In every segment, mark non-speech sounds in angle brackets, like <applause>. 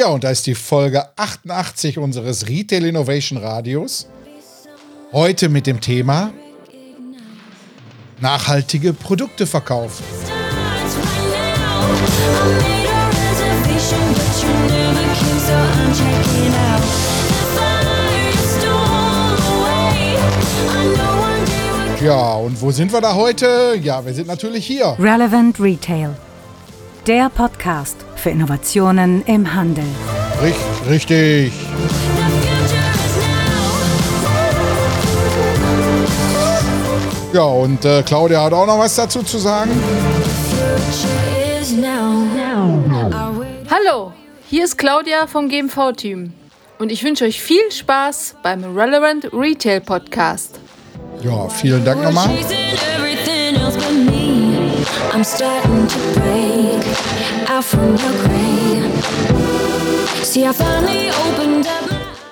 Ja, und da ist die Folge 88 unseres Retail Innovation Radios. Heute mit dem Thema nachhaltige Produkte verkaufen. Ja, und wo sind wir da heute? Ja, wir sind natürlich hier. Relevant Retail. Der Podcast für Innovationen im Handel. Richtig. Ja, und äh, Claudia hat auch noch was dazu zu sagen. Hallo, hier ist Claudia vom GMV-Team und ich wünsche euch viel Spaß beim Relevant Retail Podcast. Ja, vielen Dank nochmal. I'm starting to break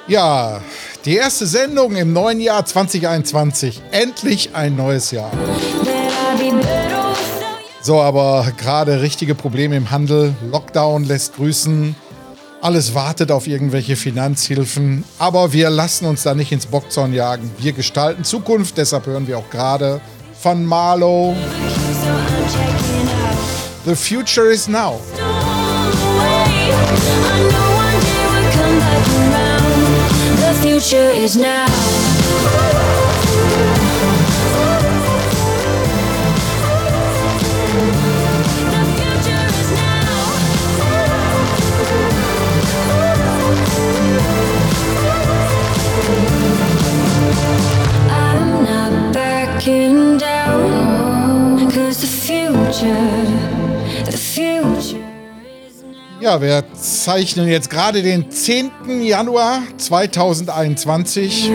Ja, die erste Sendung im neuen Jahr 2021. Endlich ein neues Jahr. So, aber gerade richtige Probleme im Handel. Lockdown lässt grüßen. Alles wartet auf irgendwelche Finanzhilfen. Aber wir lassen uns da nicht ins Bockzorn jagen. Wir gestalten Zukunft. Deshalb hören wir auch gerade von Marlow. The future is now. The future is now. Ja, wir zeichnen jetzt gerade den 10. Januar 2021.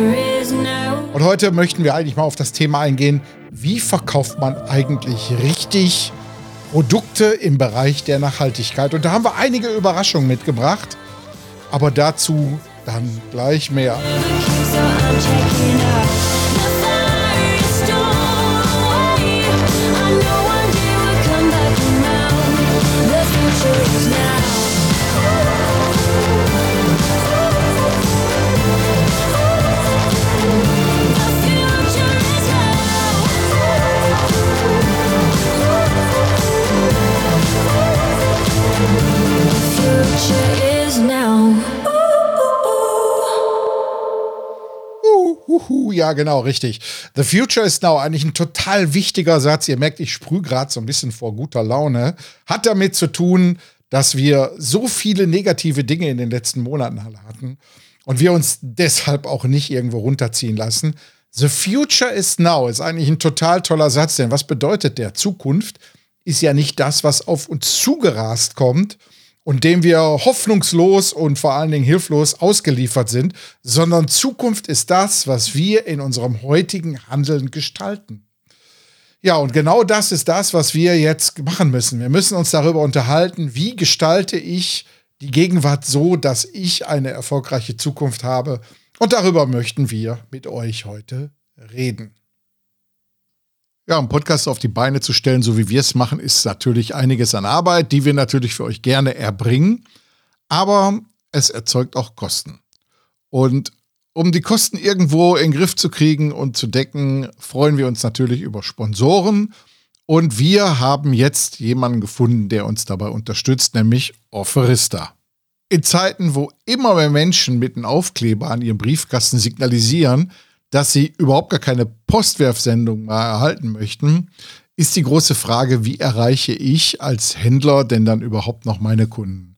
Und heute möchten wir eigentlich mal auf das Thema eingehen, wie verkauft man eigentlich richtig Produkte im Bereich der Nachhaltigkeit. Und da haben wir einige Überraschungen mitgebracht, aber dazu dann gleich mehr. Uhu, ja, genau, richtig. The future is now eigentlich ein total wichtiger Satz. Ihr merkt, ich sprühe gerade so ein bisschen vor guter Laune. Hat damit zu tun, dass wir so viele negative Dinge in den letzten Monaten hatten und wir uns deshalb auch nicht irgendwo runterziehen lassen. The future is now ist eigentlich ein total toller Satz, denn was bedeutet der? Zukunft ist ja nicht das, was auf uns zugerast kommt, und dem wir hoffnungslos und vor allen Dingen hilflos ausgeliefert sind, sondern Zukunft ist das, was wir in unserem heutigen Handeln gestalten. Ja, und genau das ist das, was wir jetzt machen müssen. Wir müssen uns darüber unterhalten, wie gestalte ich die Gegenwart so, dass ich eine erfolgreiche Zukunft habe. Und darüber möchten wir mit euch heute reden. Ja, einen Podcast auf die Beine zu stellen, so wie wir es machen, ist natürlich einiges an Arbeit, die wir natürlich für euch gerne erbringen. Aber es erzeugt auch Kosten. Und um die Kosten irgendwo in den Griff zu kriegen und zu decken, freuen wir uns natürlich über Sponsoren. Und wir haben jetzt jemanden gefunden, der uns dabei unterstützt, nämlich Offerista. In Zeiten, wo immer mehr Menschen mit einem Aufkleber an ihrem Briefkasten signalisieren, dass sie überhaupt gar keine Postwerfsendung mal erhalten möchten, ist die große Frage, wie erreiche ich als Händler denn dann überhaupt noch meine Kunden?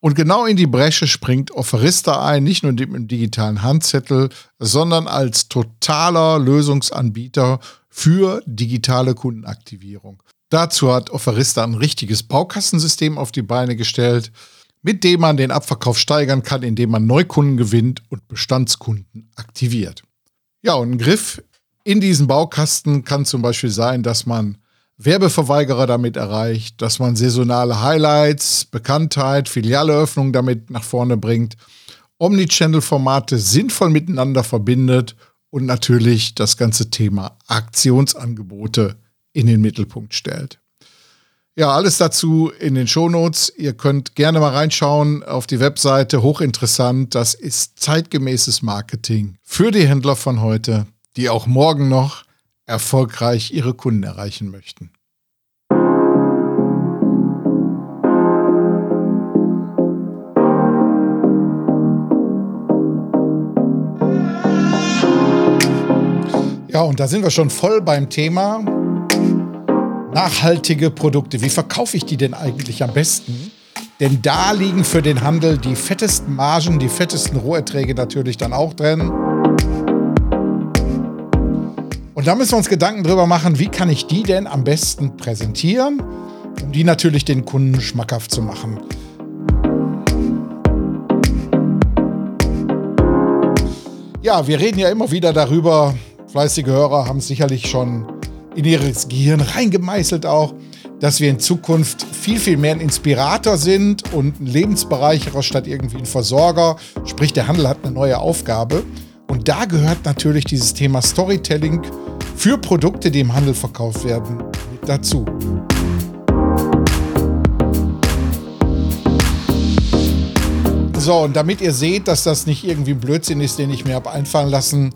Und genau in die Bresche springt Offerista ein, nicht nur mit dem digitalen Handzettel, sondern als totaler Lösungsanbieter für digitale Kundenaktivierung. Dazu hat Offerista ein richtiges Baukastensystem auf die Beine gestellt, mit dem man den Abverkauf steigern kann, indem man Neukunden gewinnt und Bestandskunden aktiviert. Ja, und ein Griff in diesen Baukasten kann zum Beispiel sein, dass man Werbeverweigerer damit erreicht, dass man saisonale Highlights, Bekanntheit, Filialeöffnungen damit nach vorne bringt, Omnichannel-Formate sinnvoll miteinander verbindet und natürlich das ganze Thema Aktionsangebote in den Mittelpunkt stellt. Ja, alles dazu in den Shownotes. Ihr könnt gerne mal reinschauen auf die Webseite. Hochinteressant. Das ist zeitgemäßes Marketing für die Händler von heute, die auch morgen noch erfolgreich ihre Kunden erreichen möchten. Ja, und da sind wir schon voll beim Thema nachhaltige Produkte. Wie verkaufe ich die denn eigentlich am besten? Denn da liegen für den Handel die fettesten Margen, die fettesten Roherträge natürlich dann auch drin. Und da müssen wir uns Gedanken drüber machen, wie kann ich die denn am besten präsentieren, um die natürlich den Kunden schmackhaft zu machen. Ja, wir reden ja immer wieder darüber, fleißige Hörer haben sicherlich schon in ihr Gehirn reingemeißelt auch, dass wir in Zukunft viel, viel mehr ein Inspirator sind und ein Lebensbereicherer statt irgendwie ein Versorger. Sprich, der Handel hat eine neue Aufgabe. Und da gehört natürlich dieses Thema Storytelling für Produkte, die im Handel verkauft werden, mit dazu. So, und damit ihr seht, dass das nicht irgendwie ein Blödsinn ist, den ich mir habe einfallen lassen,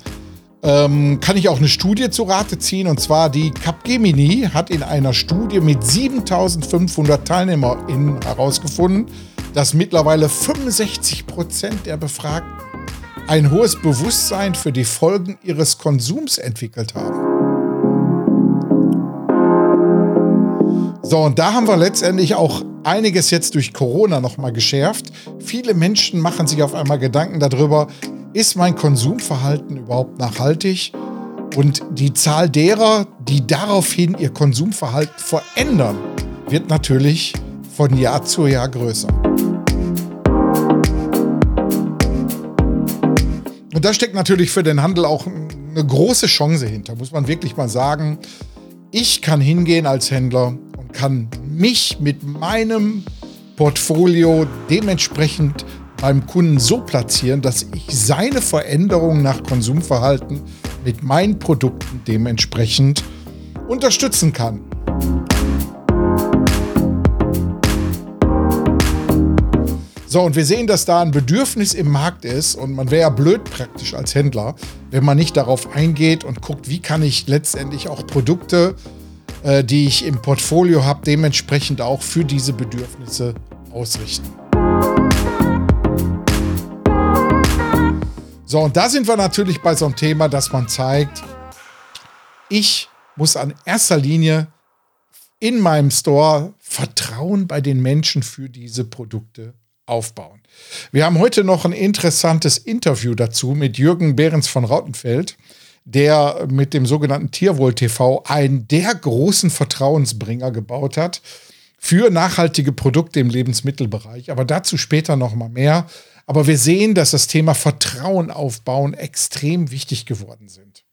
ähm, kann ich auch eine Studie zu Rate ziehen. Und zwar die Capgemini hat in einer Studie mit 7500 TeilnehmerInnen herausgefunden, dass mittlerweile 65 Prozent der Befragten ein hohes Bewusstsein für die Folgen ihres Konsums entwickelt haben. So, und da haben wir letztendlich auch einiges jetzt durch Corona nochmal geschärft. Viele Menschen machen sich auf einmal Gedanken darüber, ist mein Konsumverhalten überhaupt nachhaltig? Und die Zahl derer, die daraufhin ihr Konsumverhalten verändern, wird natürlich von Jahr zu Jahr größer. Und da steckt natürlich für den Handel auch eine große Chance hinter, muss man wirklich mal sagen. Ich kann hingehen als Händler und kann mich mit meinem Portfolio dementsprechend beim Kunden so platzieren, dass ich seine Veränderung nach Konsumverhalten mit meinen Produkten dementsprechend unterstützen kann. So, und wir sehen, dass da ein Bedürfnis im Markt ist und man wäre ja blöd praktisch als Händler, wenn man nicht darauf eingeht und guckt, wie kann ich letztendlich auch Produkte, äh, die ich im Portfolio habe, dementsprechend auch für diese Bedürfnisse ausrichten. So, und da sind wir natürlich bei so einem Thema, dass man zeigt, ich muss an erster Linie in meinem Store Vertrauen bei den Menschen für diese Produkte aufbauen. Wir haben heute noch ein interessantes Interview dazu mit Jürgen Behrens von Rautenfeld, der mit dem sogenannten Tierwohl TV einen der großen Vertrauensbringer gebaut hat für nachhaltige Produkte im Lebensmittelbereich. Aber dazu später noch mal mehr. Aber wir sehen, dass das Thema Vertrauen aufbauen extrem wichtig geworden sind.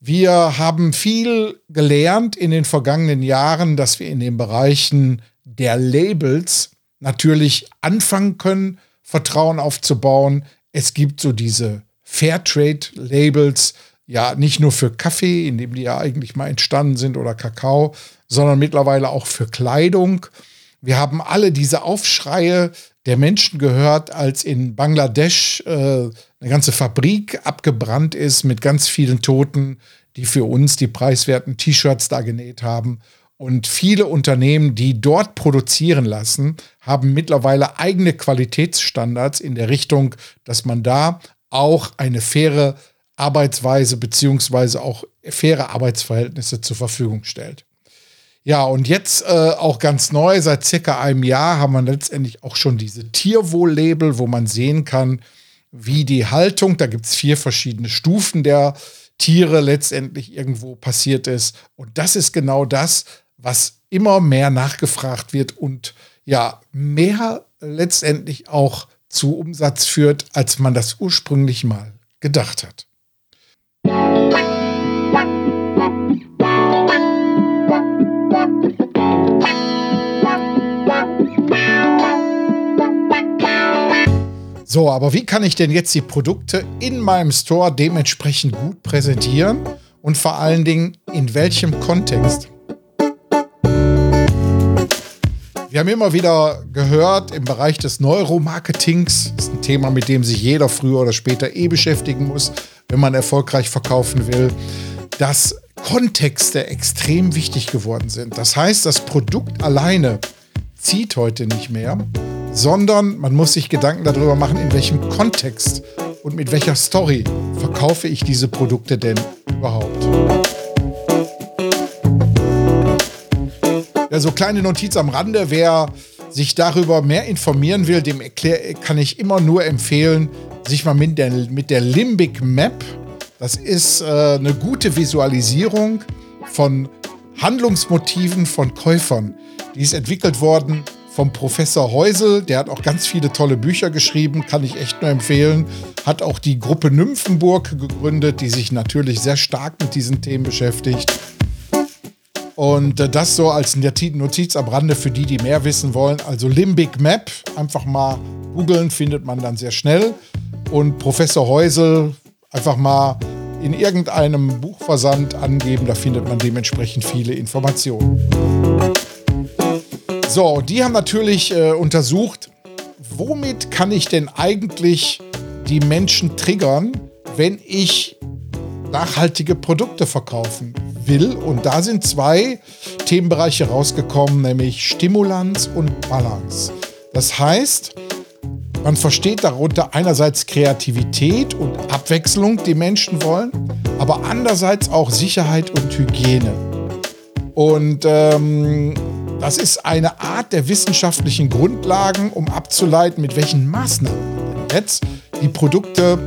Wir haben viel gelernt in den vergangenen Jahren, dass wir in den Bereichen der Labels natürlich anfangen können, Vertrauen aufzubauen. Es gibt so diese Fairtrade-Labels, ja, nicht nur für Kaffee, in dem die ja eigentlich mal entstanden sind, oder Kakao, sondern mittlerweile auch für Kleidung. Wir haben alle diese Aufschreie der Menschen gehört, als in Bangladesch äh, eine ganze Fabrik abgebrannt ist mit ganz vielen Toten, die für uns die preiswerten T-Shirts da genäht haben. Und viele Unternehmen, die dort produzieren lassen, haben mittlerweile eigene Qualitätsstandards in der Richtung, dass man da auch eine faire Arbeitsweise beziehungsweise auch faire Arbeitsverhältnisse zur Verfügung stellt. Ja, und jetzt äh, auch ganz neu, seit circa einem Jahr haben wir letztendlich auch schon diese Tierwohl-Label, wo man sehen kann, wie die Haltung, da gibt es vier verschiedene Stufen der Tiere letztendlich irgendwo passiert ist. Und das ist genau das, was immer mehr nachgefragt wird und ja, mehr letztendlich auch zu Umsatz führt, als man das ursprünglich mal gedacht hat. So, aber wie kann ich denn jetzt die Produkte in meinem Store dementsprechend gut präsentieren und vor allen Dingen in welchem Kontext? Wir haben immer wieder gehört, im Bereich des Neuromarketings, ist ein Thema, mit dem sich jeder früher oder später eh beschäftigen muss, wenn man erfolgreich verkaufen will, dass Kontexte extrem wichtig geworden sind. Das heißt, das Produkt alleine zieht heute nicht mehr, sondern man muss sich Gedanken darüber machen, in welchem Kontext und mit welcher Story verkaufe ich diese Produkte denn überhaupt. Ja, so kleine Notiz am Rande, wer sich darüber mehr informieren will, dem erklär, kann ich immer nur empfehlen, sich mal mit der, mit der Limbic Map, das ist äh, eine gute Visualisierung von Handlungsmotiven von Käufern. Die ist entwickelt worden vom Professor Heusel, der hat auch ganz viele tolle Bücher geschrieben, kann ich echt nur empfehlen. Hat auch die Gruppe Nymphenburg gegründet, die sich natürlich sehr stark mit diesen Themen beschäftigt. Und äh, das so als Notiz am Rande für die, die mehr wissen wollen. Also Limbic Map, einfach mal googeln, findet man dann sehr schnell. Und Professor Heusel einfach mal in irgendeinem Buchversand angeben, da findet man dementsprechend viele Informationen. So, die haben natürlich äh, untersucht, womit kann ich denn eigentlich die Menschen triggern, wenn ich nachhaltige Produkte verkaufen will. Und da sind zwei Themenbereiche rausgekommen, nämlich Stimulanz und Balance. Das heißt, man versteht darunter einerseits Kreativität und Abwechslung, die Menschen wollen, aber andererseits auch Sicherheit und Hygiene. Und ähm, das ist eine Art der wissenschaftlichen Grundlagen, um abzuleiten, mit welchen Maßnahmen man jetzt die Produkte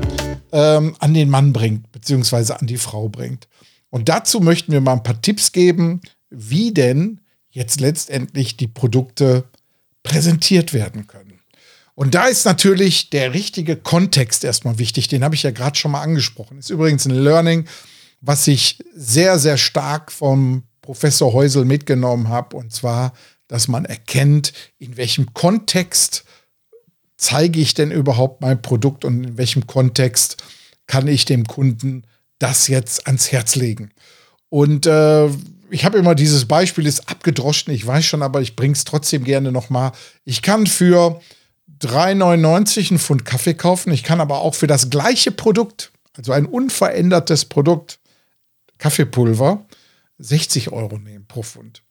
ähm, an den Mann bringt, beziehungsweise an die Frau bringt. Und dazu möchten wir mal ein paar Tipps geben, wie denn jetzt letztendlich die Produkte präsentiert werden können. Und da ist natürlich der richtige Kontext erstmal wichtig. Den habe ich ja gerade schon mal angesprochen. Ist übrigens ein Learning, was ich sehr, sehr stark vom Professor Häusel mitgenommen habe. Und zwar, dass man erkennt, in welchem Kontext zeige ich denn überhaupt mein Produkt und in welchem Kontext kann ich dem Kunden das jetzt ans Herz legen. Und äh, ich habe immer dieses Beispiel, ist abgedroschen, ich weiß schon, aber ich bringe es trotzdem gerne nochmal. Ich kann für 3,99 einen Pfund Kaffee kaufen. Ich kann aber auch für das gleiche Produkt, also ein unverändertes Produkt, Kaffeepulver, 60 Euro nehmen pro Pfund.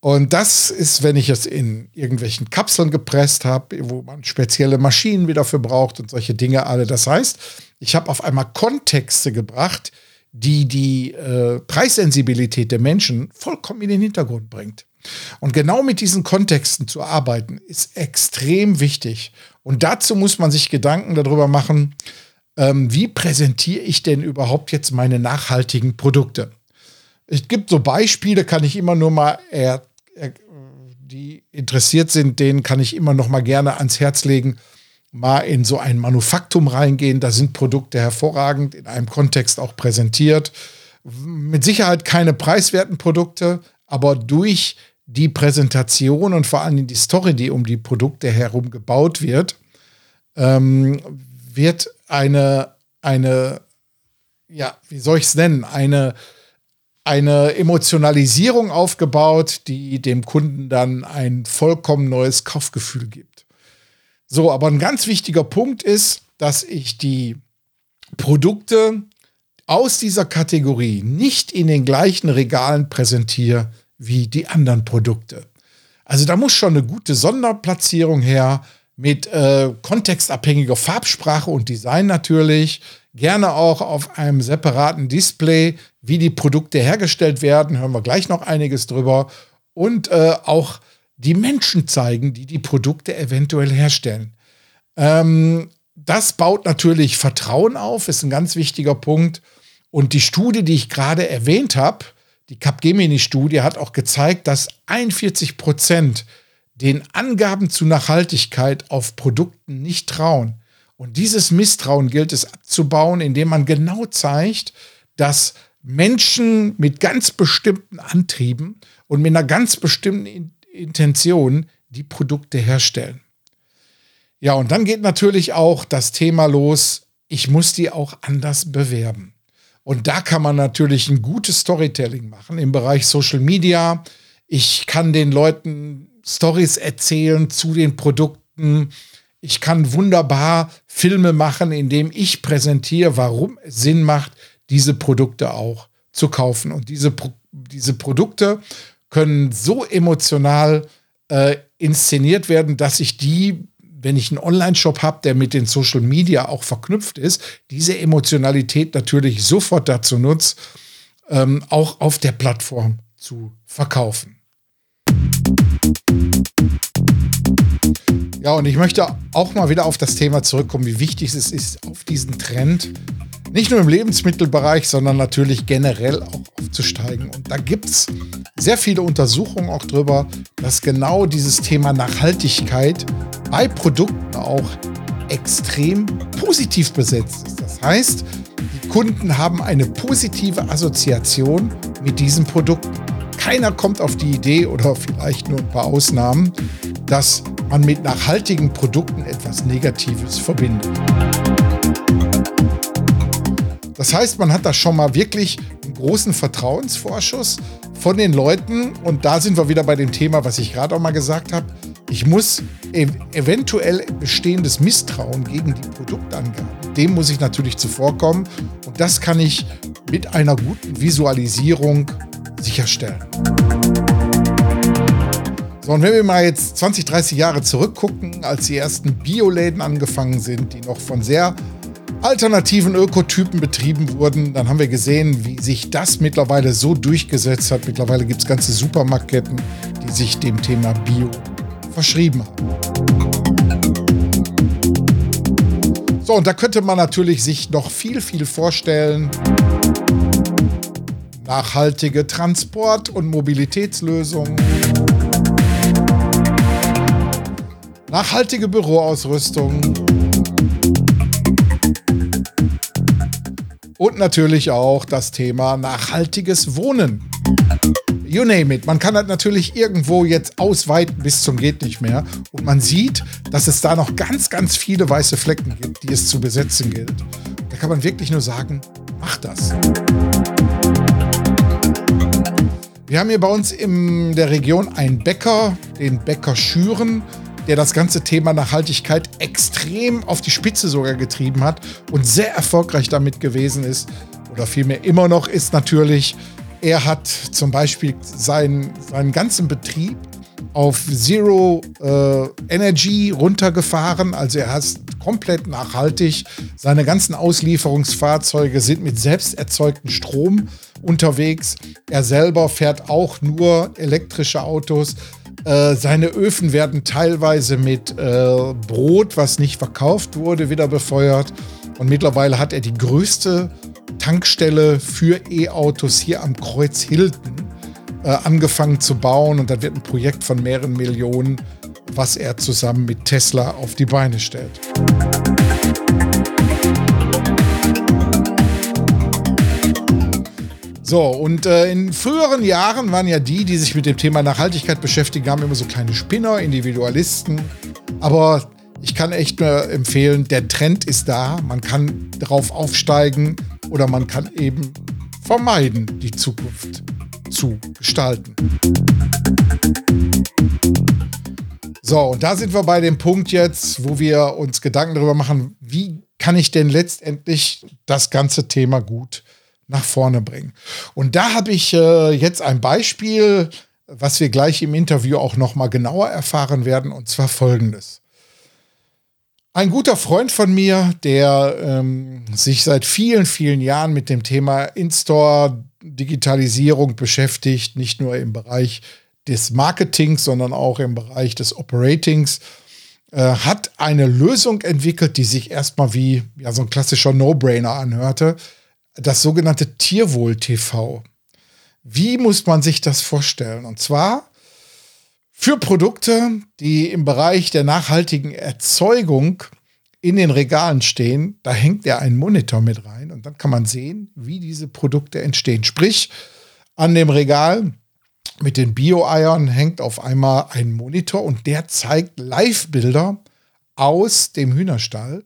Und das ist, wenn ich es in irgendwelchen Kapseln gepresst habe, wo man spezielle Maschinen wieder für braucht und solche Dinge alle. Das heißt, ich habe auf einmal Kontexte gebracht, die die äh, Preissensibilität der Menschen vollkommen in den Hintergrund bringt. Und genau mit diesen Kontexten zu arbeiten, ist extrem wichtig. Und dazu muss man sich Gedanken darüber machen, ähm, wie präsentiere ich denn überhaupt jetzt meine nachhaltigen Produkte? Es gibt so Beispiele, kann ich immer nur mal, er, er, die interessiert sind, denen kann ich immer noch mal gerne ans Herz legen, mal in so ein Manufaktum reingehen. Da sind Produkte hervorragend in einem Kontext auch präsentiert. Mit Sicherheit keine preiswerten Produkte, aber durch die Präsentation und vor allem die Story, die um die Produkte herum gebaut wird, ähm, wird eine, eine, ja, wie soll ich es nennen, eine eine Emotionalisierung aufgebaut, die dem Kunden dann ein vollkommen neues Kaufgefühl gibt. So, aber ein ganz wichtiger Punkt ist, dass ich die Produkte aus dieser Kategorie nicht in den gleichen Regalen präsentiere wie die anderen Produkte. Also da muss schon eine gute Sonderplatzierung her mit äh, kontextabhängiger Farbsprache und Design natürlich, gerne auch auf einem separaten Display, wie die Produkte hergestellt werden, hören wir gleich noch einiges drüber. Und äh, auch die Menschen zeigen, die die Produkte eventuell herstellen. Ähm, das baut natürlich Vertrauen auf, ist ein ganz wichtiger Punkt. Und die Studie, die ich gerade erwähnt habe, die Capgemini-Studie, hat auch gezeigt, dass 41 Prozent den Angaben zu Nachhaltigkeit auf Produkten nicht trauen. Und dieses Misstrauen gilt es abzubauen, indem man genau zeigt, dass Menschen mit ganz bestimmten Antrieben und mit einer ganz bestimmten Intention die Produkte herstellen. Ja, und dann geht natürlich auch das Thema los, ich muss die auch anders bewerben. Und da kann man natürlich ein gutes Storytelling machen im Bereich Social Media. Ich kann den Leuten Stories erzählen zu den Produkten. Ich kann wunderbar Filme machen, indem ich präsentiere, warum es Sinn macht, diese Produkte auch zu kaufen. Und diese, diese Produkte können so emotional äh, inszeniert werden, dass ich die, wenn ich einen Online-Shop habe, der mit den Social Media auch verknüpft ist, diese Emotionalität natürlich sofort dazu nutze, ähm, auch auf der Plattform zu verkaufen. Ja, und ich möchte auch mal wieder auf das Thema zurückkommen, wie wichtig es ist, auf diesen Trend nicht nur im Lebensmittelbereich, sondern natürlich generell auch aufzusteigen. Und da gibt es sehr viele Untersuchungen auch drüber, dass genau dieses Thema Nachhaltigkeit bei Produkten auch extrem positiv besetzt ist. Das heißt, die Kunden haben eine positive Assoziation mit diesen Produkten. Keiner kommt auf die Idee oder vielleicht nur ein paar Ausnahmen, dass man mit nachhaltigen Produkten etwas Negatives verbindet. Das heißt, man hat da schon mal wirklich einen großen Vertrauensvorschuss von den Leuten. Und da sind wir wieder bei dem Thema, was ich gerade auch mal gesagt habe. Ich muss ev eventuell bestehendes Misstrauen gegen die Produktangaben, dem muss ich natürlich zuvorkommen. Und das kann ich mit einer guten Visualisierung sicherstellen. So, und wenn wir mal jetzt 20, 30 Jahre zurückgucken, als die ersten Bioläden angefangen sind, die noch von sehr alternativen Ökotypen betrieben wurden, dann haben wir gesehen, wie sich das mittlerweile so durchgesetzt hat. Mittlerweile gibt es ganze Supermarktketten, die sich dem Thema Bio verschrieben haben. So, und da könnte man natürlich sich noch viel, viel vorstellen. Nachhaltige Transport- und Mobilitätslösungen. Nachhaltige Büroausrüstung Und natürlich auch das Thema nachhaltiges Wohnen. You name it. Man kann das natürlich irgendwo jetzt ausweiten bis zum geht nicht mehr. Und man sieht, dass es da noch ganz, ganz viele weiße Flecken gibt, die es zu besetzen gilt. Da kann man wirklich nur sagen, mach das. Wir haben hier bei uns in der Region einen Bäcker, den Bäcker Schüren der das ganze Thema Nachhaltigkeit extrem auf die Spitze sogar getrieben hat und sehr erfolgreich damit gewesen ist, oder vielmehr immer noch ist natürlich, er hat zum Beispiel seinen, seinen ganzen Betrieb auf Zero äh, Energy runtergefahren. Also er hat komplett nachhaltig. Seine ganzen Auslieferungsfahrzeuge sind mit selbst erzeugtem Strom unterwegs. Er selber fährt auch nur elektrische Autos. Äh, seine Öfen werden teilweise mit äh, Brot, was nicht verkauft wurde, wieder befeuert. Und mittlerweile hat er die größte Tankstelle für E-Autos hier am Kreuz Hilton äh, angefangen zu bauen. Und da wird ein Projekt von mehreren Millionen, was er zusammen mit Tesla auf die Beine stellt. So, und äh, in früheren Jahren waren ja die, die sich mit dem Thema Nachhaltigkeit beschäftigen, haben immer so kleine Spinner, Individualisten. Aber ich kann echt nur empfehlen, der Trend ist da. Man kann darauf aufsteigen oder man kann eben vermeiden, die Zukunft zu gestalten. So, und da sind wir bei dem Punkt jetzt, wo wir uns Gedanken darüber machen, wie kann ich denn letztendlich das ganze Thema gut nach vorne bringen. Und da habe ich äh, jetzt ein Beispiel, was wir gleich im Interview auch noch mal genauer erfahren werden, und zwar folgendes. Ein guter Freund von mir, der ähm, sich seit vielen, vielen Jahren mit dem Thema In-Store Digitalisierung beschäftigt, nicht nur im Bereich des Marketings, sondern auch im Bereich des Operatings, äh, hat eine Lösung entwickelt, die sich erstmal wie ja, so ein klassischer No-Brainer anhörte das sogenannte Tierwohl TV. Wie muss man sich das vorstellen? Und zwar für Produkte, die im Bereich der nachhaltigen Erzeugung in den Regalen stehen, da hängt ja ein Monitor mit rein und dann kann man sehen, wie diese Produkte entstehen. Sprich, an dem Regal mit den Bio-Eiern hängt auf einmal ein Monitor und der zeigt Live-Bilder aus dem Hühnerstall,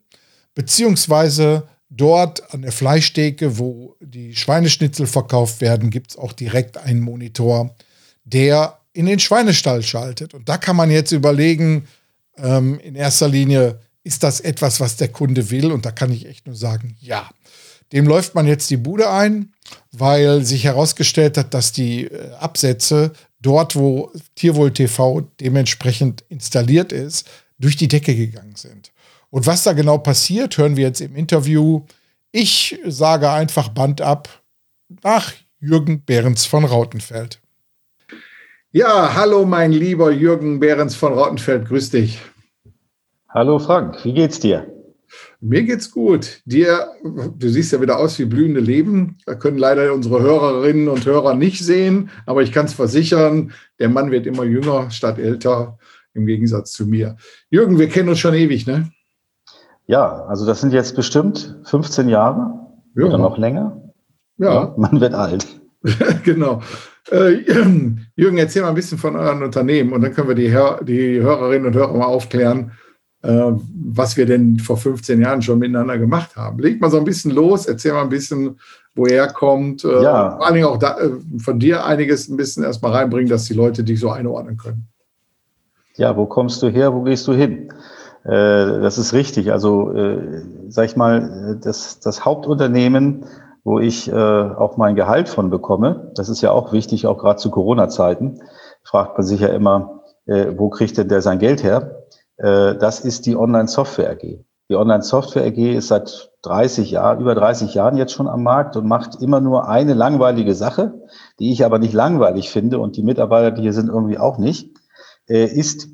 beziehungsweise Dort an der Fleischtheke, wo die Schweineschnitzel verkauft werden, gibt es auch direkt einen Monitor, der in den Schweinestall schaltet. Und da kann man jetzt überlegen, ähm, in erster Linie, ist das etwas, was der Kunde will? Und da kann ich echt nur sagen, ja. Dem läuft man jetzt die Bude ein, weil sich herausgestellt hat, dass die äh, Absätze dort, wo Tierwohl TV dementsprechend installiert ist, durch die Decke gegangen sind. Und was da genau passiert, hören wir jetzt im Interview. Ich sage einfach Band ab nach Jürgen Behrens von Rautenfeld. Ja, hallo mein lieber Jürgen Behrens von Rautenfeld, grüß dich. Hallo Frank, wie geht's dir? Mir geht's gut. Dir, du siehst ja wieder aus wie blühende Leben. Da können leider unsere Hörerinnen und Hörer nicht sehen, aber ich kann es versichern, der Mann wird immer jünger statt älter, im Gegensatz zu mir. Jürgen, wir kennen uns schon ewig, ne? Ja, also das sind jetzt bestimmt 15 Jahre ja. oder noch länger. Ja. ja man wird alt. <laughs> genau. Äh, <clears throat> Jürgen, erzähl mal ein bisschen von euren Unternehmen und dann können wir die, Hör die Hörerinnen und Hörer mal aufklären, äh, was wir denn vor 15 Jahren schon miteinander gemacht haben. Leg mal so ein bisschen los, erzähl mal ein bisschen, woher kommt. Äh, ja. Vor allen Dingen auch da, äh, von dir einiges ein bisschen erstmal reinbringen, dass die Leute dich so einordnen können. Ja, wo kommst du her, wo gehst du hin? Das ist richtig. Also, sag ich mal, das, das Hauptunternehmen, wo ich auch mein Gehalt von bekomme, das ist ja auch wichtig, auch gerade zu Corona-Zeiten, fragt man sich ja immer, wo kriegt denn der sein Geld her? Äh, das ist die Online-Software AG. Die Online-Software AG ist seit 30 Jahren, über 30 Jahren jetzt schon am Markt und macht immer nur eine langweilige Sache, die ich aber nicht langweilig finde und die Mitarbeiter, die hier sind, irgendwie auch nicht, äh, ist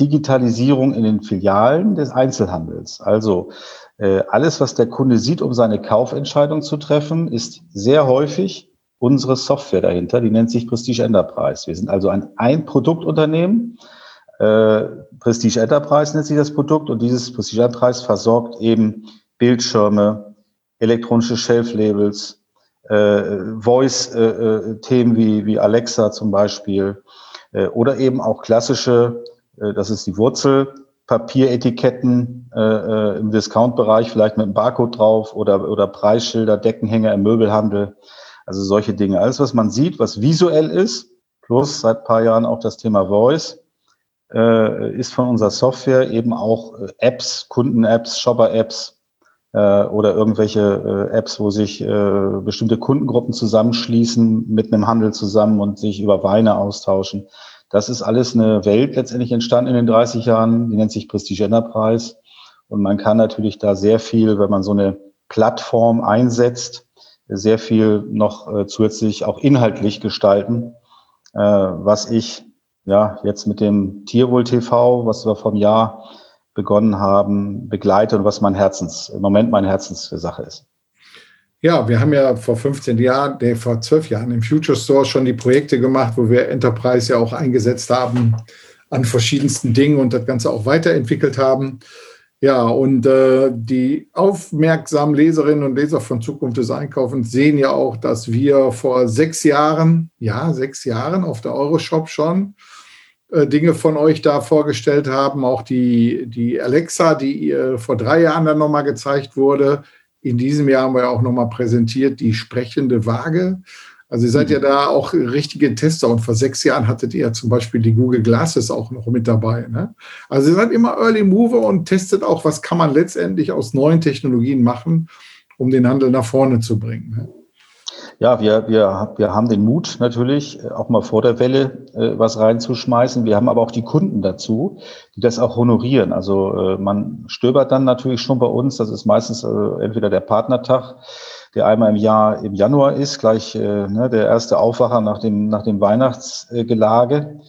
Digitalisierung in den Filialen des Einzelhandels. Also äh, alles, was der Kunde sieht, um seine Kaufentscheidung zu treffen, ist sehr häufig unsere Software dahinter. Die nennt sich Prestige Enterprise. Wir sind also ein Ein-Produktunternehmen. Äh, Prestige Enterprise nennt sich das Produkt und dieses Prestige Enterprise versorgt eben Bildschirme, elektronische Shelf-Labels, äh, Voice-Themen äh, wie, wie Alexa zum Beispiel äh, oder eben auch klassische, äh, das ist die Wurzel, Papieretiketten äh, äh, im Discount-Bereich, vielleicht mit einem Barcode drauf oder, oder Preisschilder, Deckenhänger im Möbelhandel. Also solche Dinge. Alles, was man sieht, was visuell ist, plus seit paar Jahren auch das Thema Voice, äh, ist von unserer Software eben auch äh, Apps, Kunden-Apps, Shopper-Apps äh, oder irgendwelche äh, Apps, wo sich äh, bestimmte Kundengruppen zusammenschließen mit einem Handel zusammen und sich über Weine austauschen. Das ist alles eine Welt letztendlich entstanden in den 30 Jahren, die nennt sich Prestige Enterprise. Und man kann natürlich da sehr viel, wenn man so eine Plattform einsetzt, sehr viel noch äh, zusätzlich auch inhaltlich gestalten, äh, was ich ja, jetzt mit dem Tierwohl TV, was wir vom Jahr begonnen haben, begleite und was mein Herzens, im Moment meine Herzenssache ist. Ja, wir haben ja vor 15 Jahren, nee, vor 12 Jahren im Future Store schon die Projekte gemacht, wo wir Enterprise ja auch eingesetzt haben an verschiedensten Dingen und das Ganze auch weiterentwickelt haben. Ja, und äh, die aufmerksamen Leserinnen und Leser von Zukunft des Einkaufens sehen ja auch, dass wir vor sechs Jahren, ja, sechs Jahren auf der Euroshop schon äh, Dinge von euch da vorgestellt haben. Auch die, die Alexa, die äh, vor drei Jahren dann nochmal gezeigt wurde. In diesem Jahr haben wir auch nochmal präsentiert die sprechende Waage. Also ihr seid mhm. ja da auch richtige Tester und vor sechs Jahren hattet ihr ja zum Beispiel die Google Glasses auch noch mit dabei. Ne? Also ihr seid immer Early Mover und testet auch, was kann man letztendlich aus neuen Technologien machen, um den Handel nach vorne zu bringen. Ne? Ja, wir, wir, wir haben den Mut natürlich, äh, auch mal vor der Welle äh, was reinzuschmeißen. Wir haben aber auch die Kunden dazu, die das auch honorieren. Also äh, man stöbert dann natürlich schon bei uns. Das ist meistens äh, entweder der Partnertag der einmal im Jahr im Januar ist, gleich äh, ne, der erste Aufwacher nach dem, nach dem Weihnachtsgelage,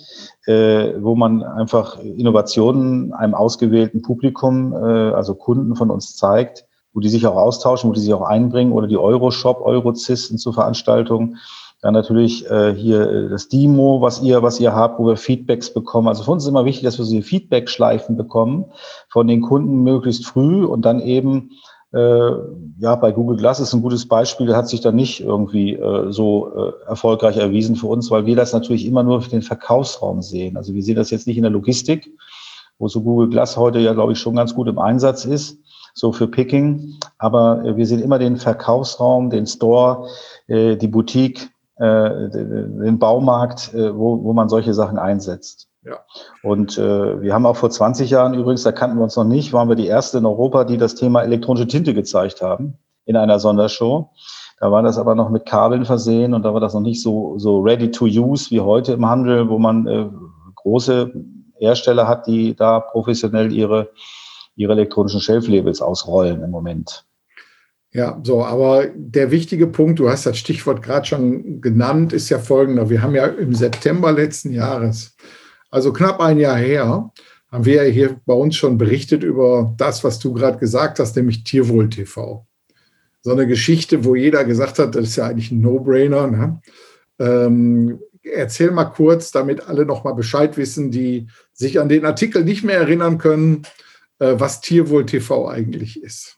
äh, wo man einfach Innovationen einem ausgewählten Publikum, äh, also Kunden von uns zeigt, wo die sich auch austauschen, wo die sich auch einbringen oder die Euroshop, Eurozis sind zu Veranstaltungen. Dann natürlich äh, hier äh, das Demo, was ihr, was ihr habt, wo wir Feedbacks bekommen. Also für uns ist immer wichtig, dass wir so Feedback-Schleifen bekommen von den Kunden möglichst früh und dann eben äh, ja, bei Google Glass ist ein gutes Beispiel, der hat sich dann nicht irgendwie äh, so äh, erfolgreich erwiesen für uns, weil wir das natürlich immer nur für den Verkaufsraum sehen. Also wir sehen das jetzt nicht in der Logistik, wo so Google Glass heute ja, glaube ich, schon ganz gut im Einsatz ist, so für Picking. Aber äh, wir sehen immer den Verkaufsraum, den Store, äh, die Boutique, äh, den Baumarkt, äh, wo, wo man solche Sachen einsetzt. Ja. Und äh, wir haben auch vor 20 Jahren übrigens, da kannten wir uns noch nicht, waren wir die erste in Europa, die das Thema elektronische Tinte gezeigt haben in einer Sondershow. Da war das aber noch mit Kabeln versehen und da war das noch nicht so, so ready to use wie heute im Handel, wo man äh, große Hersteller hat, die da professionell ihre, ihre elektronischen Shelf-Labels ausrollen im Moment. Ja, so, aber der wichtige Punkt, du hast das Stichwort gerade schon genannt, ist ja folgender. Wir haben ja im September letzten Jahres, also knapp ein Jahr her, haben wir ja hier bei uns schon berichtet über das, was du gerade gesagt hast, nämlich Tierwohl TV. So eine Geschichte, wo jeder gesagt hat, das ist ja eigentlich ein No-Brainer. Ne? Ähm, erzähl mal kurz, damit alle noch mal Bescheid wissen, die sich an den Artikel nicht mehr erinnern können, was Tierwohl TV eigentlich ist.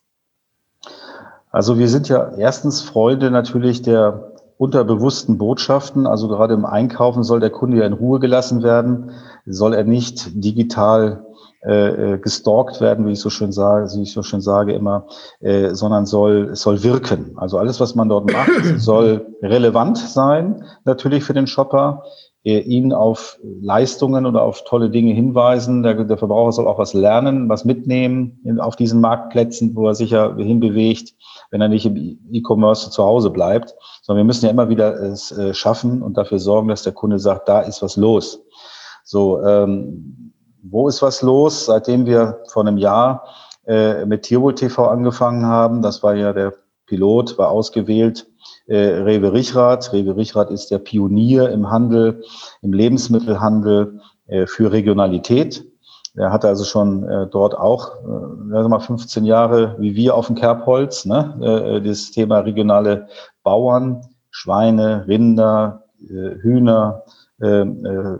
Also wir sind ja erstens Freunde natürlich der unterbewussten Botschaften. Also gerade im Einkaufen soll der Kunde ja in Ruhe gelassen werden, soll er nicht digital äh, äh gestalkt werden, wie ich so schön sage, wie ich so schön sage immer, äh, sondern soll es soll wirken. Also alles, was man dort macht, <clears throat> soll relevant sein, natürlich für den Shopper ihn auf Leistungen oder auf tolle Dinge hinweisen. Der, der, Verbraucher soll auch was lernen, was mitnehmen in, auf diesen Marktplätzen, wo er sich ja hinbewegt, wenn er nicht im E-Commerce zu Hause bleibt. Sondern wir müssen ja immer wieder es äh, schaffen und dafür sorgen, dass der Kunde sagt, da ist was los. So, ähm, wo ist was los? Seitdem wir vor einem Jahr äh, mit Tierwohl TV angefangen haben, das war ja der Pilot, war ausgewählt, äh, Rewe Richrath. Rewe Richrath ist der Pionier im Handel, im Lebensmittelhandel äh, für Regionalität. Er hatte also schon äh, dort auch äh, mal 15 Jahre wie wir auf dem Kerbholz, ne? äh, das Thema regionale Bauern, Schweine, Rinder, äh, Hühner äh, äh,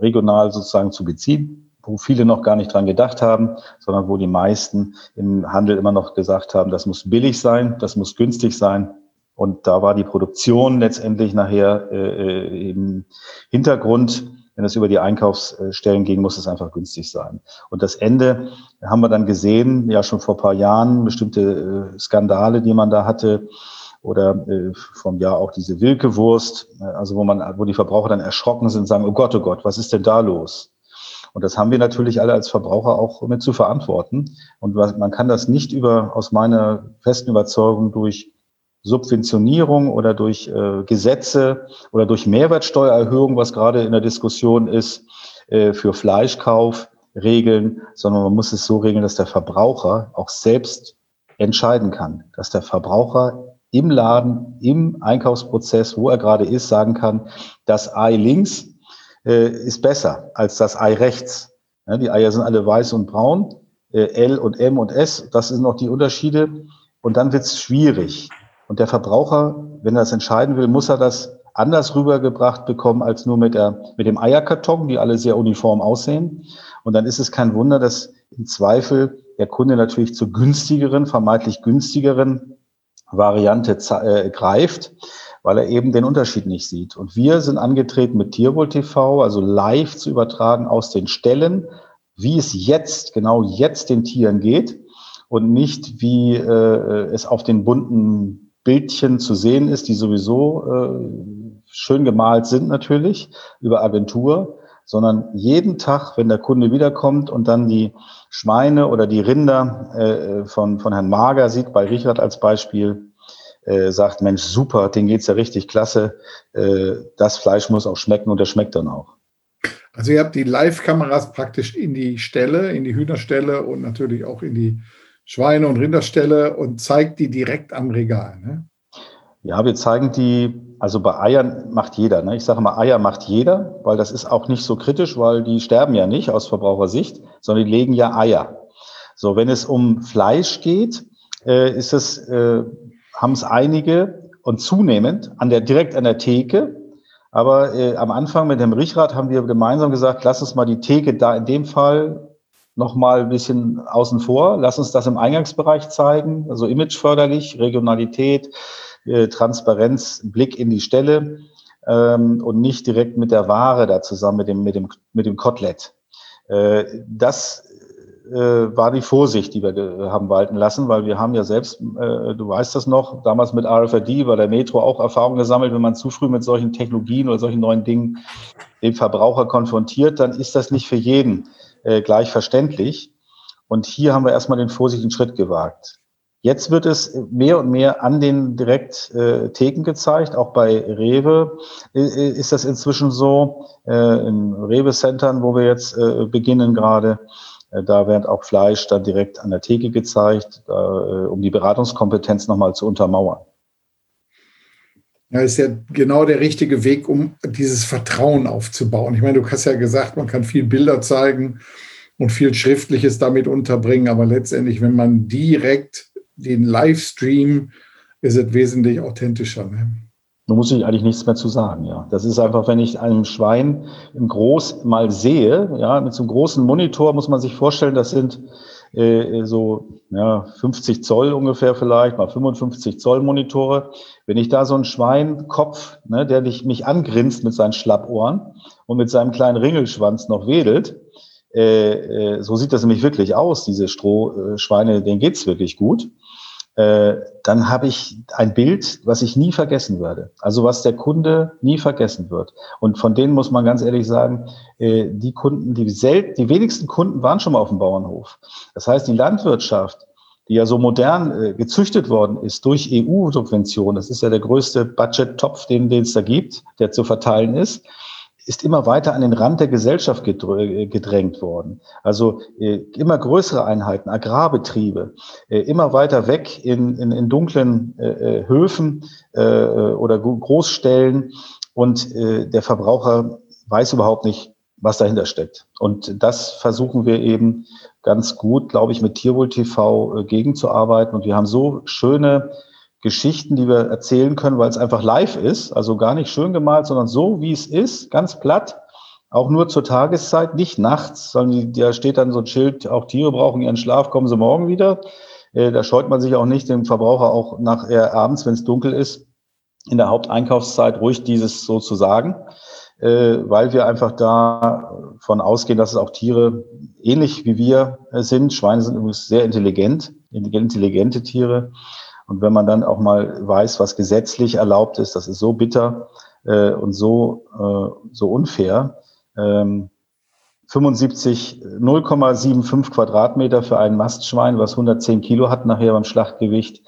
regional sozusagen zu beziehen, wo viele noch gar nicht dran gedacht haben, sondern wo die meisten im Handel immer noch gesagt haben, das muss billig sein, das muss günstig sein und da war die Produktion letztendlich nachher äh, äh, im Hintergrund. Wenn es über die Einkaufsstellen ging, muss es einfach günstig sein. Und das Ende haben wir dann gesehen, ja schon vor paar Jahren, bestimmte äh, Skandale, die man da hatte, oder äh, vom Jahr auch diese Wilkewurst, äh, also wo man, wo die Verbraucher dann erschrocken sind sagen, oh Gott, oh Gott, was ist denn da los? Und das haben wir natürlich alle als Verbraucher auch mit zu verantworten. Und man kann das nicht über, aus meiner festen Überzeugung durch Subventionierung oder durch äh, Gesetze oder durch Mehrwertsteuererhöhung, was gerade in der Diskussion ist, äh, für Fleischkauf regeln, sondern man muss es so regeln, dass der Verbraucher auch selbst entscheiden kann, dass der Verbraucher im Laden, im Einkaufsprozess, wo er gerade ist, sagen kann, das Ei links äh, ist besser als das Ei rechts. Ja, die Eier sind alle weiß und braun, äh, L und M und S, das sind noch die Unterschiede. Und dann wird es schwierig. Und der Verbraucher, wenn er das entscheiden will, muss er das anders rübergebracht bekommen als nur mit, der, mit dem Eierkarton, die alle sehr uniform aussehen. Und dann ist es kein Wunder, dass im Zweifel der Kunde natürlich zur günstigeren, vermeintlich günstigeren Variante äh, greift, weil er eben den Unterschied nicht sieht. Und wir sind angetreten mit Tierwohl TV, also live zu übertragen aus den Stellen, wie es jetzt, genau jetzt den Tieren geht und nicht wie äh, es auf den bunten Bildchen zu sehen ist, die sowieso äh, schön gemalt sind natürlich über Agentur, sondern jeden Tag, wenn der Kunde wiederkommt und dann die Schweine oder die Rinder äh, von, von Herrn Mager sieht, bei Richard als Beispiel, äh, sagt, Mensch, super, den geht's ja richtig klasse, äh, das Fleisch muss auch schmecken und der schmeckt dann auch. Also ihr habt die Live-Kameras praktisch in die Stelle, in die Hühnerstelle und natürlich auch in die Schweine- und Rinderstelle und zeigt die direkt am Regal. Ne? Ja, wir zeigen die, also bei Eiern macht jeder. Ne? Ich sage mal, Eier macht jeder, weil das ist auch nicht so kritisch, weil die sterben ja nicht aus Verbrauchersicht, sondern die legen ja Eier. So, wenn es um Fleisch geht, äh, ist es, äh, haben es einige und zunehmend an der, direkt an der Theke. Aber äh, am Anfang mit dem Richrad haben wir gemeinsam gesagt, lass uns mal die Theke da in dem Fall noch mal ein bisschen außen vor. Lass uns das im Eingangsbereich zeigen, also imageförderlich, Regionalität, äh, Transparenz, Blick in die Stelle ähm, und nicht direkt mit der Ware da zusammen mit dem mit dem mit dem Kotelett. Äh, das äh, war die Vorsicht, die wir haben walten lassen, weil wir haben ja selbst, du weißt das noch, damals mit RFID bei der Metro auch Erfahrung gesammelt, wenn man zu früh mit solchen Technologien oder solchen neuen Dingen den Verbraucher konfrontiert, dann ist das nicht für jeden äh, gleich verständlich. Und hier haben wir erstmal den vorsichtigen Schritt gewagt. Jetzt wird es mehr und mehr an den direkt äh, gezeigt. Auch bei Rewe äh, ist das inzwischen so. Äh, in Rewe-Centern, wo wir jetzt äh, beginnen gerade, äh, da wird auch Fleisch dann direkt an der Theke gezeigt, äh, um die Beratungskompetenz nochmal zu untermauern. Ja, ist ja genau der richtige Weg, um dieses Vertrauen aufzubauen. Ich meine, du hast ja gesagt, man kann viel Bilder zeigen und viel Schriftliches damit unterbringen, aber letztendlich, wenn man direkt den Livestream, ist es wesentlich authentischer. Ne? Da muss ich eigentlich nichts mehr zu sagen, ja. Das ist einfach, wenn ich einem Schwein im Groß mal sehe, ja, mit so einem großen Monitor muss man sich vorstellen, das sind äh, so ja, 50 Zoll ungefähr vielleicht, mal 55 Zoll Monitore. Wenn ich da so einen Schweinkopf, ne, der dich, mich angrinst mit seinen Schlappohren und mit seinem kleinen Ringelschwanz noch wedelt, äh, äh, so sieht das nämlich wirklich aus, diese Strohschweine, denen geht's wirklich gut. Äh, dann habe ich ein Bild, was ich nie vergessen werde. Also was der Kunde nie vergessen wird. Und von denen muss man ganz ehrlich sagen, äh, die Kunden, die selten, die wenigsten Kunden waren schon mal auf dem Bauernhof. Das heißt, die Landwirtschaft, die ja so modern äh, gezüchtet worden ist durch EU-Subventionen, das ist ja der größte Budget-Topf, den es da gibt, der zu verteilen ist, ist immer weiter an den Rand der Gesellschaft gedrängt worden. Also äh, immer größere Einheiten, Agrarbetriebe, äh, immer weiter weg in, in, in dunklen äh, äh Höfen äh, oder Großstellen und äh, der Verbraucher weiß überhaupt nicht, was dahinter steckt. Und das versuchen wir eben ganz gut, glaube ich, mit Tierwohl TV gegenzuarbeiten. Und wir haben so schöne Geschichten, die wir erzählen können, weil es einfach live ist, also gar nicht schön gemalt, sondern so, wie es ist, ganz platt, auch nur zur Tageszeit, nicht nachts, sondern da steht dann so ein Schild, auch Tiere brauchen ihren Schlaf, kommen sie morgen wieder. Äh, da scheut man sich auch nicht, dem Verbraucher auch nach äh, abends, wenn es dunkel ist, in der Haupteinkaufszeit ruhig dieses so zu sagen, äh, weil wir einfach davon ausgehen, dass es auch Tiere ähnlich wie wir sind. Schweine sind übrigens sehr intelligent, intelligente Tiere. Und wenn man dann auch mal weiß, was gesetzlich erlaubt ist, das ist so bitter äh, und so, äh, so unfair. Ähm, 75, 0,75 Quadratmeter für ein Mastschwein, was 110 Kilo hat nachher beim Schlachtgewicht.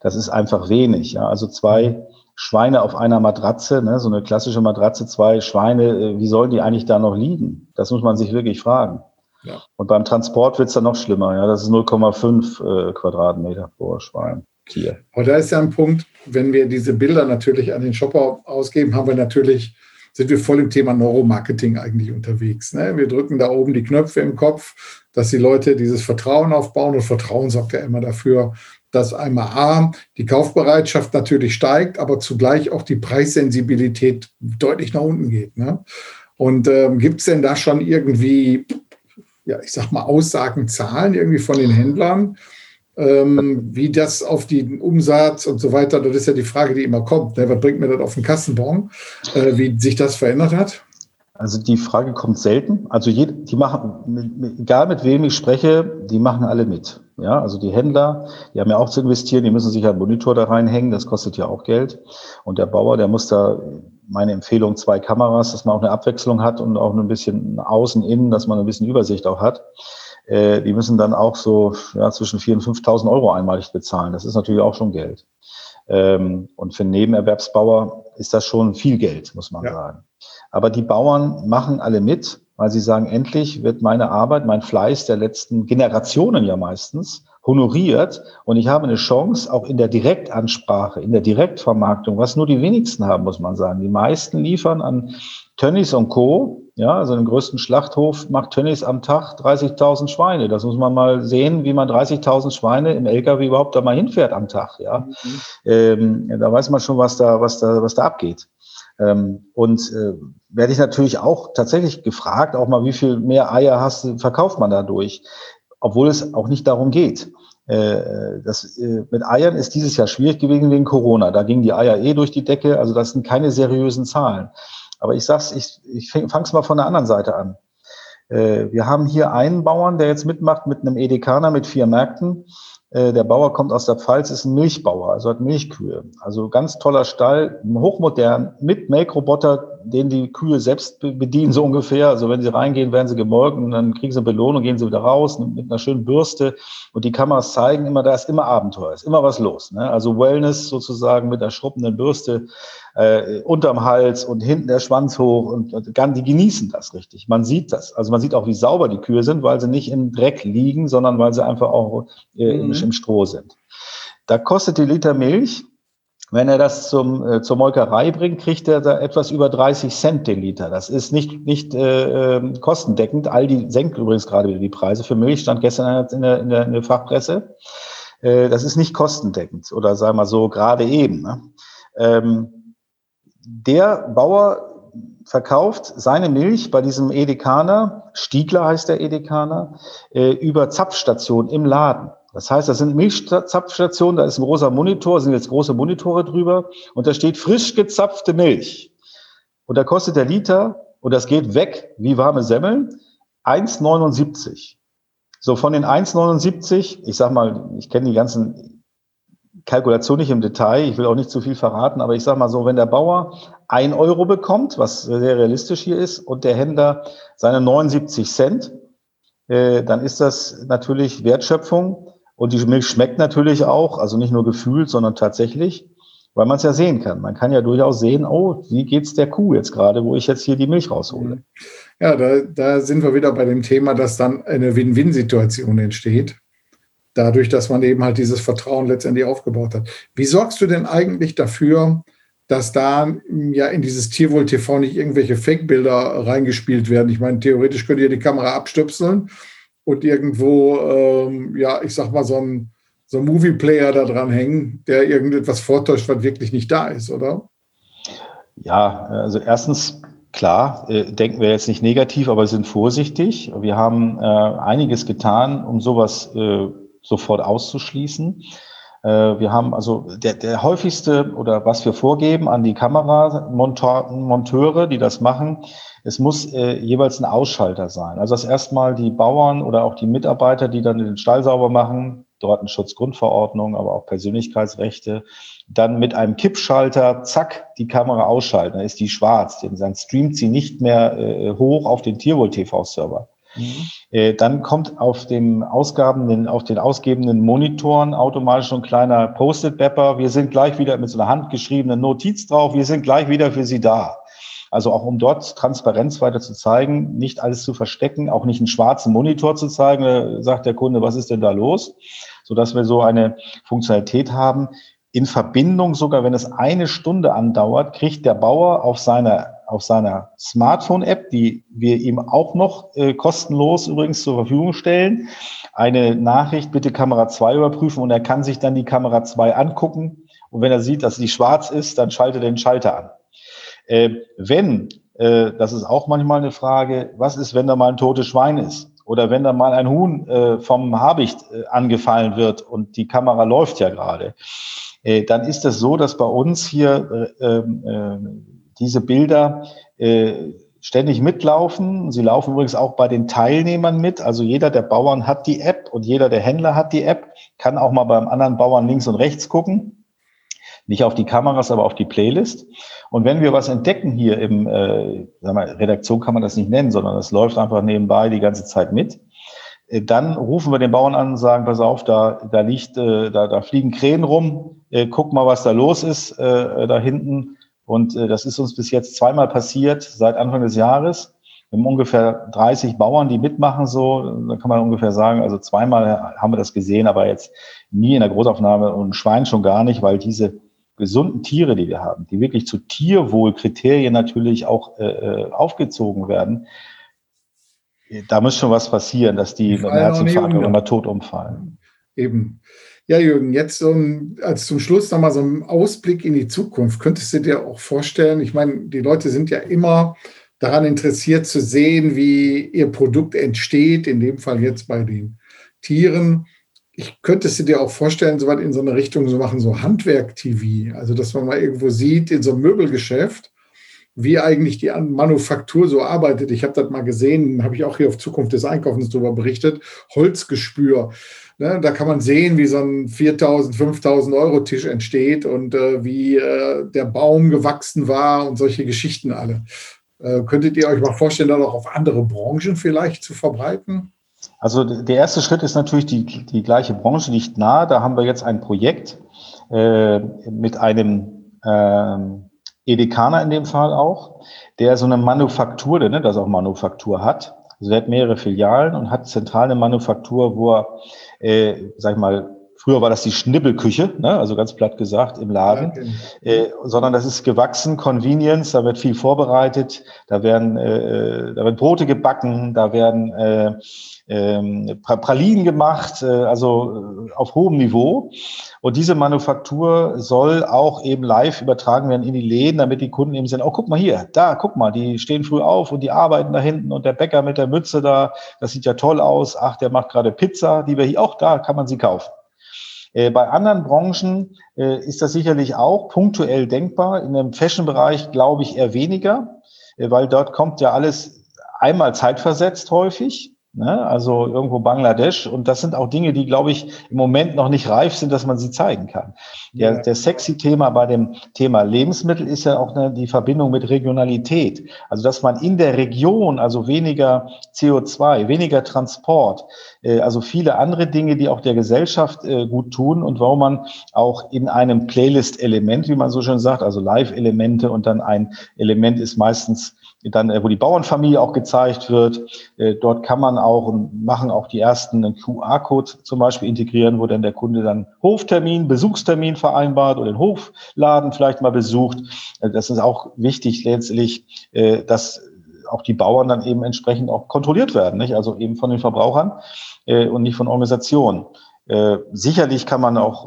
Das ist einfach wenig. Ja? Also zwei Schweine auf einer Matratze, ne? so eine klassische Matratze, zwei Schweine, äh, wie sollen die eigentlich da noch liegen? Das muss man sich wirklich fragen. Ja. Und beim Transport wird's dann noch schlimmer. Ja, das ist 0,5 äh, Quadratmeter pro Schwein. Tier. Aber da ist ja ein Punkt, wenn wir diese Bilder natürlich an den Shopper ausgeben, haben wir natürlich, sind wir voll im Thema Neuromarketing eigentlich unterwegs. Ne? Wir drücken da oben die Knöpfe im Kopf, dass die Leute dieses Vertrauen aufbauen. Und Vertrauen sorgt ja immer dafür, dass einmal A, die Kaufbereitschaft natürlich steigt, aber zugleich auch die Preissensibilität deutlich nach unten geht. Ne? Und ähm, gibt es denn da schon irgendwie, ja, ich sag mal, Aussagen, Zahlen irgendwie von den Händlern? Ähm, wie das auf den Umsatz und so weiter, das ist ja die Frage, die immer kommt. Ne? Was bringt mir das auf den Kassenbon? Äh, wie sich das verändert hat? Also die Frage kommt selten. Also jede, die machen, egal mit wem ich spreche, die machen alle mit. Ja, also die Händler, die haben ja auch zu investieren, die müssen sich einen Monitor da reinhängen, das kostet ja auch Geld. Und der Bauer, der muss da, meine Empfehlung, zwei Kameras, dass man auch eine Abwechslung hat und auch ein bisschen außen, innen, dass man ein bisschen Übersicht auch hat äh, die müssen dann auch so ja, zwischen 4.000 und 5.000 Euro einmalig bezahlen. Das ist natürlich auch schon Geld. Ähm, und für einen Nebenerwerbsbauer ist das schon viel Geld, muss man ja. sagen. Aber die Bauern machen alle mit, weil sie sagen, endlich wird meine Arbeit, mein Fleiß der letzten Generationen ja meistens honoriert und ich habe eine Chance auch in der Direktansprache, in der Direktvermarktung, was nur die wenigsten haben, muss man sagen. Die meisten liefern an Tönnies und Co., ja, also den größten Schlachthof macht Tönnies am Tag 30.000 Schweine. Das muss man mal sehen, wie man 30.000 Schweine im LKW überhaupt da mal hinfährt am Tag, ja. Mhm. Ähm, da weiß man schon, was da, was da, was da abgeht. Ähm, und äh, werde ich natürlich auch tatsächlich gefragt, auch mal, wie viel mehr Eier hast, verkauft man dadurch? Obwohl es auch nicht darum geht. Äh, das, äh, mit Eiern ist dieses Jahr schwierig gewesen wegen Corona. Da gingen die Eier eh durch die Decke. Also das sind keine seriösen Zahlen. Aber ich sag's, ich, ich fange es mal von der anderen Seite an. Äh, wir haben hier einen Bauern, der jetzt mitmacht mit einem Edekaner mit vier Märkten. Äh, der Bauer kommt aus der Pfalz, ist ein Milchbauer, also hat Milchkühe. Also ganz toller Stall, hochmodern, mit Melkroboter, den die Kühe selbst bedienen, so ungefähr. Also wenn sie reingehen, werden sie gemolken, dann kriegen sie eine Belohnung, gehen sie wieder raus mit einer schönen Bürste. Und die Kameras zeigen immer, da ist immer Abenteuer, ist immer was los. Ne? Also Wellness sozusagen mit einer schrubbenden Bürste äh, unterm Hals und hinten der Schwanz hoch und, und die genießen das richtig. Man sieht das. Also man sieht auch, wie sauber die Kühe sind, weil sie nicht im Dreck liegen, sondern weil sie einfach auch äh, mhm. im Stroh sind. Da kostet die Liter Milch wenn er das zum, äh, zur Molkerei bringt, kriegt er da etwas über 30 Cent den Liter. Das ist nicht, nicht äh, ähm, kostendeckend. Aldi senkt übrigens gerade wieder die Preise. Für Milch stand gestern in der, in der, in der Fachpresse. Äh, das ist nicht kostendeckend oder sagen wir so gerade eben. Ne? Ähm, der Bauer verkauft seine Milch bei diesem Edekaner, Stiegler heißt der Edekaner, äh, über Zapfstation im Laden. Das heißt, das sind Milchzapfstationen, da ist ein großer Monitor, sind jetzt große Monitore drüber und da steht frisch gezapfte Milch. Und da kostet der Liter, und das geht weg wie warme Semmeln, 1,79. So von den 1,79, ich sag mal, ich kenne die ganzen Kalkulationen nicht im Detail, ich will auch nicht zu viel verraten, aber ich sag mal so, wenn der Bauer ein Euro bekommt, was sehr realistisch hier ist, und der Händler seine 79 Cent, äh, dann ist das natürlich Wertschöpfung und die Milch schmeckt natürlich auch, also nicht nur gefühlt, sondern tatsächlich, weil man es ja sehen kann. Man kann ja durchaus sehen, oh, wie geht's der Kuh jetzt gerade, wo ich jetzt hier die Milch raushole. Ja, da, da sind wir wieder bei dem Thema, dass dann eine Win-Win-Situation entsteht. Dadurch, dass man eben halt dieses Vertrauen letztendlich aufgebaut hat. Wie sorgst du denn eigentlich dafür, dass da ja in dieses Tierwohl TV nicht irgendwelche Fake-Bilder reingespielt werden? Ich meine, theoretisch könnt ihr die Kamera abstöpseln und irgendwo, ähm, ja, ich sag mal, so ein, so ein Movie-Player da dran hängen, der irgendetwas vortäuscht, was wirklich nicht da ist, oder? Ja, also erstens, klar, äh, denken wir jetzt nicht negativ, aber sind vorsichtig. Wir haben äh, einiges getan, um sowas äh, sofort auszuschließen. Äh, wir haben also der, der häufigste oder was wir vorgeben an die Kameramonteure, die das machen, es muss äh, jeweils ein Ausschalter sein. Also dass erstmal die Bauern oder auch die Mitarbeiter, die dann den Stall sauber machen, dort Schutzgrundverordnung, aber auch Persönlichkeitsrechte, dann mit einem Kippschalter, zack, die Kamera ausschalten. Dann ist die schwarz. Dann streamt sie nicht mehr äh, hoch auf den Tierwohl-TV-Server. Mhm. Äh, dann kommt auf den Ausgaben, auf den ausgebenden Monitoren automatisch so ein kleiner Post-it-Bepper. Wir sind gleich wieder mit so einer handgeschriebenen Notiz drauf. Wir sind gleich wieder für Sie da. Also auch um dort Transparenz weiter zu zeigen, nicht alles zu verstecken, auch nicht einen schwarzen Monitor zu zeigen, da sagt der Kunde, was ist denn da los? Sodass wir so eine Funktionalität haben. In Verbindung, sogar wenn es eine Stunde andauert, kriegt der Bauer auf seiner, auf seiner Smartphone-App, die wir ihm auch noch äh, kostenlos übrigens zur Verfügung stellen, eine Nachricht, bitte Kamera 2 überprüfen und er kann sich dann die Kamera 2 angucken. Und wenn er sieht, dass die schwarz ist, dann schaltet er den Schalter an. Äh, wenn, äh, das ist auch manchmal eine Frage, was ist, wenn da mal ein totes Schwein ist? Oder wenn da mal ein Huhn äh, vom Habicht äh, angefallen wird und die Kamera läuft ja gerade, äh, dann ist es so, dass bei uns hier äh, äh, diese Bilder äh, ständig mitlaufen. Sie laufen übrigens auch bei den Teilnehmern mit. Also jeder der Bauern hat die App und jeder der Händler hat die App, kann auch mal beim anderen Bauern links und rechts gucken. Nicht auf die Kameras, aber auf die Playlist. Und wenn wir was entdecken hier im, äh, sag mal, Redaktion kann man das nicht nennen, sondern es läuft einfach nebenbei die ganze Zeit mit, äh, dann rufen wir den Bauern an und sagen, pass auf, da, da liegt, äh, da, da fliegen Krähen rum, äh, guck mal, was da los ist äh, da hinten. Und äh, das ist uns bis jetzt zweimal passiert, seit Anfang des Jahres. Wir haben ungefähr 30 Bauern, die mitmachen so. Da kann man ungefähr sagen, also zweimal haben wir das gesehen, aber jetzt nie in der Großaufnahme und ein Schwein schon gar nicht, weil diese gesunden Tiere, die wir haben, die wirklich zu Tierwohlkriterien natürlich auch äh, äh aufgezogen werden, da muss schon was passieren, dass die, mit Herzinfarkt oder mal tot umfallen. Eben. Ja, Jürgen, jetzt so als zum Schluss nochmal so ein Ausblick in die Zukunft. Könntest du dir auch vorstellen, ich meine, die Leute sind ja immer daran interessiert zu sehen, wie ihr Produkt entsteht, in dem Fall jetzt bei den Tieren ich könnte es dir auch vorstellen, so weit in so eine Richtung zu machen, so Handwerk-TV. Also, dass man mal irgendwo sieht, in so einem Möbelgeschäft, wie eigentlich die Manufaktur so arbeitet. Ich habe das mal gesehen, habe ich auch hier auf Zukunft des Einkaufens darüber berichtet. Holzgespür. Ne, da kann man sehen, wie so ein 4.000, 5.000 Euro Tisch entsteht und äh, wie äh, der Baum gewachsen war und solche Geschichten alle. Äh, könntet ihr euch mal vorstellen, dann auch auf andere Branchen vielleicht zu verbreiten? Also der erste Schritt ist natürlich die, die gleiche Branche nicht nah. Da haben wir jetzt ein Projekt äh, mit einem ähm, Edekaner in dem Fall auch, der so eine Manufaktur, der ne, das auch Manufaktur hat. Also der hat mehrere Filialen und hat zentrale Manufaktur, wo er, äh, sag ich mal, Früher war das die Schnibbelküche, ne? also ganz platt gesagt im Laden, ja, okay. äh, sondern das ist gewachsen, Convenience, da wird viel vorbereitet, da werden, äh, äh da werden Brote gebacken, da werden äh, äh, Pralinen gemacht, äh, also äh, auf hohem Niveau. Und diese Manufaktur soll auch eben live übertragen werden in die Läden, damit die Kunden eben sehen, oh, guck mal hier, da, guck mal, die stehen früh auf und die arbeiten da hinten und der Bäcker mit der Mütze da, das sieht ja toll aus. Ach, der macht gerade Pizza, die wir hier, auch da kann man sie kaufen. Äh, bei anderen Branchen äh, ist das sicherlich auch punktuell denkbar. In dem Fashion-Bereich glaube ich eher weniger, äh, weil dort kommt ja alles einmal zeitversetzt häufig. Ne? Also irgendwo Bangladesch. Und das sind auch Dinge, die, glaube ich, im Moment noch nicht reif sind, dass man sie zeigen kann. Der, der sexy Thema bei dem Thema Lebensmittel ist ja auch eine, die Verbindung mit Regionalität. Also, dass man in der Region, also weniger CO2, weniger Transport, also viele andere Dinge, die auch der Gesellschaft äh, gut tun und warum man auch in einem Playlist-Element, wie man so schön sagt, also Live-Elemente und dann ein Element ist meistens dann, äh, wo die Bauernfamilie auch gezeigt wird. Äh, dort kann man auch und machen auch die ersten einen QR-Code zum Beispiel integrieren, wo dann der Kunde dann Hoftermin, Besuchstermin vereinbart oder den Hofladen vielleicht mal besucht. Äh, das ist auch wichtig letztlich, dass auch die Bauern dann eben entsprechend auch kontrolliert werden, nicht? also eben von den Verbrauchern und nicht von Organisationen. Sicherlich kann man auch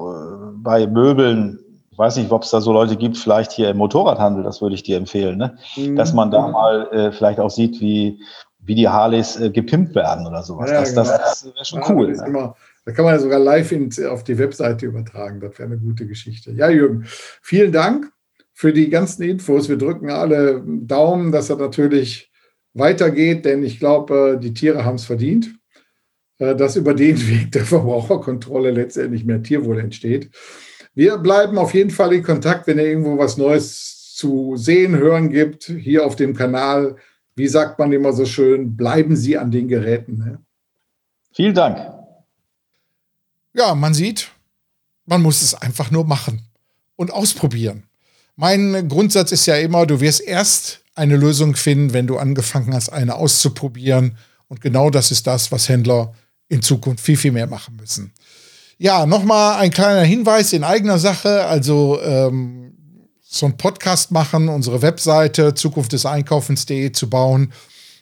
bei Möbeln ich weiß nicht, ob es da so Leute gibt, vielleicht hier im Motorradhandel, das würde ich dir empfehlen, ne? Mhm. dass man da mal äh, vielleicht auch sieht, wie, wie die Harleys äh, gepimpt werden oder sowas. Ja, das, genau. das, das wäre schon ja, cool. Ne? Immer, da kann man ja sogar live in, auf die Webseite übertragen. Das wäre eine gute Geschichte. Ja, Jürgen, vielen Dank für die ganzen Infos. Wir drücken alle Daumen, dass er natürlich weitergeht, denn ich glaube, die Tiere haben es verdient, äh, dass über den <laughs> Weg der Verbraucherkontrolle letztendlich mehr Tierwohl entsteht. Wir bleiben auf jeden Fall in Kontakt, wenn ihr irgendwo was Neues zu sehen, hören gibt, hier auf dem Kanal. Wie sagt man immer so schön, bleiben Sie an den Geräten. Ne? Vielen Dank. Ja, man sieht, man muss es einfach nur machen und ausprobieren. Mein Grundsatz ist ja immer, du wirst erst eine Lösung finden, wenn du angefangen hast, eine auszuprobieren. Und genau das ist das, was Händler in Zukunft viel, viel mehr machen müssen. Ja, nochmal ein kleiner Hinweis in eigener Sache. Also ähm, so ein Podcast machen, unsere Webseite Zukunft des Einkaufens.de zu bauen,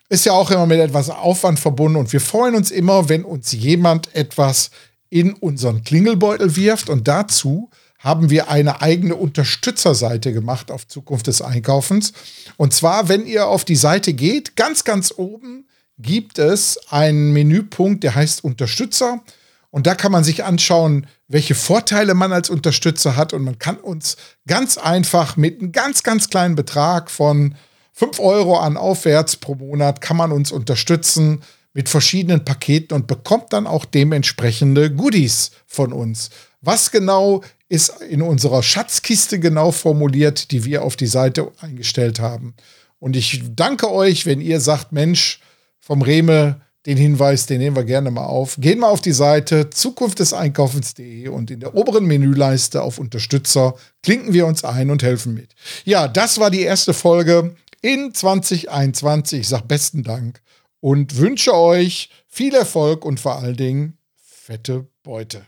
ist ja auch immer mit etwas Aufwand verbunden. Und wir freuen uns immer, wenn uns jemand etwas in unseren Klingelbeutel wirft. Und dazu haben wir eine eigene Unterstützerseite gemacht auf Zukunft des Einkaufens. Und zwar, wenn ihr auf die Seite geht, ganz, ganz oben gibt es einen Menüpunkt, der heißt Unterstützer. Und da kann man sich anschauen, welche Vorteile man als Unterstützer hat. Und man kann uns ganz einfach mit einem ganz, ganz kleinen Betrag von 5 Euro an aufwärts pro Monat kann man uns unterstützen mit verschiedenen Paketen und bekommt dann auch dementsprechende Goodies von uns. Was genau ist in unserer Schatzkiste genau formuliert, die wir auf die Seite eingestellt haben. Und ich danke euch, wenn ihr sagt, Mensch, vom Reme, den Hinweis, den nehmen wir gerne mal auf. Gehen wir auf die Seite Zukunft des Einkaufens.de und in der oberen Menüleiste auf Unterstützer klinken wir uns ein und helfen mit. Ja, das war die erste Folge in 2021. Ich sage besten Dank und wünsche euch viel Erfolg und vor allen Dingen fette Beute.